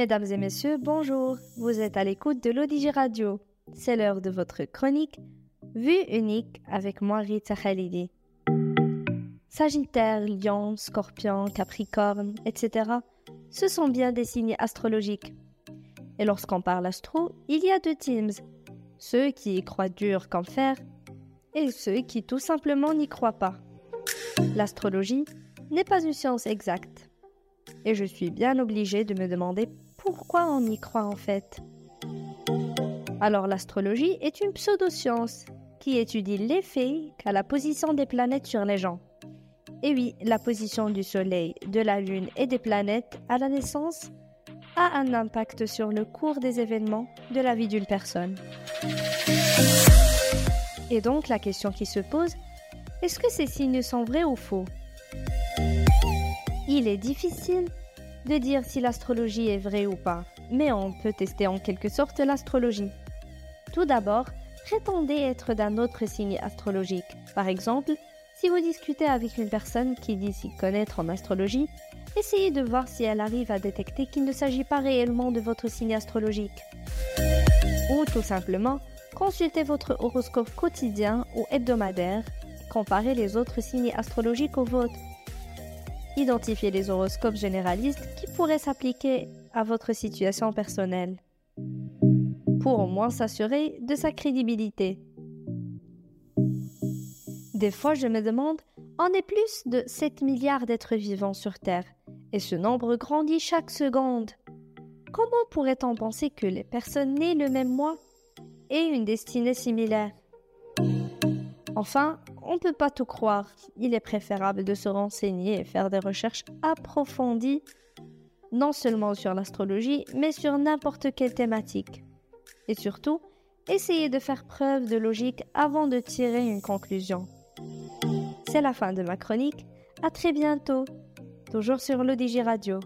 Mesdames et messieurs, bonjour. Vous êtes à l'écoute de l'Odigi Radio. C'est l'heure de votre chronique Vue unique avec moi Rita Khalidi. Sagittaire, Lion, Scorpion, Capricorne, etc. Ce sont bien des signes astrologiques. Et lorsqu'on parle astro, il y a deux teams. Ceux qui y croient dur comme fer et ceux qui tout simplement n'y croient pas. L'astrologie n'est pas une science exacte. Et je suis bien obligée de me demander pourquoi on y croit en fait. Alors l'astrologie est une pseudo-science qui étudie l'effet qu'a la position des planètes sur les gens. Et oui, la position du Soleil, de la Lune et des planètes à la naissance a un impact sur le cours des événements de la vie d'une personne. Et donc la question qui se pose, est-ce que ces signes sont vrais ou faux? Il est difficile de dire si l'astrologie est vraie ou pas, mais on peut tester en quelque sorte l'astrologie. Tout d'abord, prétendez être d'un autre signe astrologique. Par exemple, si vous discutez avec une personne qui dit s'y connaître en astrologie, essayez de voir si elle arrive à détecter qu'il ne s'agit pas réellement de votre signe astrologique. Ou tout simplement, consultez votre horoscope quotidien ou hebdomadaire, comparez les autres signes astrologiques aux vôtres. Identifiez les horoscopes généralistes qui pourraient s'appliquer à votre situation personnelle pour au moins s'assurer de sa crédibilité. Des fois, je me demande, on est plus de 7 milliards d'êtres vivants sur Terre, et ce nombre grandit chaque seconde. Comment pourrait-on penser que les personnes nées le même mois aient une destinée similaire? Enfin, on ne peut pas tout croire. Il est préférable de se renseigner et faire des recherches approfondies, non seulement sur l'astrologie, mais sur n'importe quelle thématique. Et surtout, essayez de faire preuve de logique avant de tirer une conclusion. C'est la fin de ma chronique. À très bientôt, toujours sur l'ODG Radio.